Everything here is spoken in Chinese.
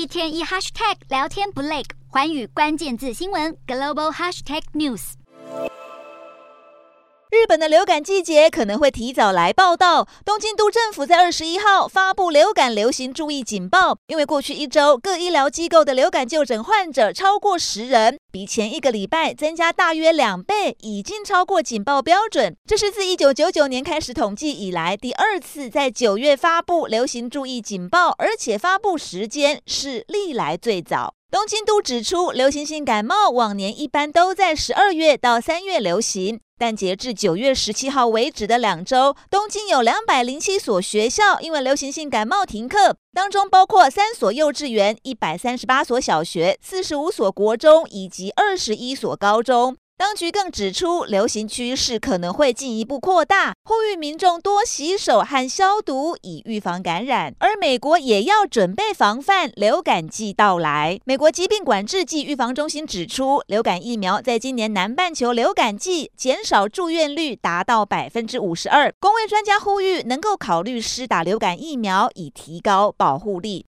一天一 hashtag 聊天不累，环宇关键字新闻 global hashtag news。日本的流感季节可能会提早来报道。东京都政府在二十一号发布流感流行注意警报，因为过去一周各医疗机构的流感就诊患者超过十人，比前一个礼拜增加大约两倍，已经超过警报标准。这是自一九九九年开始统计以来第二次在九月发布流行注意警报，而且发布时间是历来最早。东京都指出，流行性感冒往年一般都在十二月到三月流行。但截至九月十七号为止的两周，东京有两百零七所学校因为流行性感冒停课，当中包括三所幼稚园、一百三十八所小学、四十五所国中以及二十一所高中。当局更指出，流行趋势可能会进一步扩大，呼吁民众多洗手和消毒，以预防感染。而美国也要准备防范流感季到来。美国疾病管制暨预防中心指出，流感疫苗在今年南半球流感季减少住院率达到百分之五十二。公卫专家呼吁，能够考虑施打流感疫苗，以提高保护力。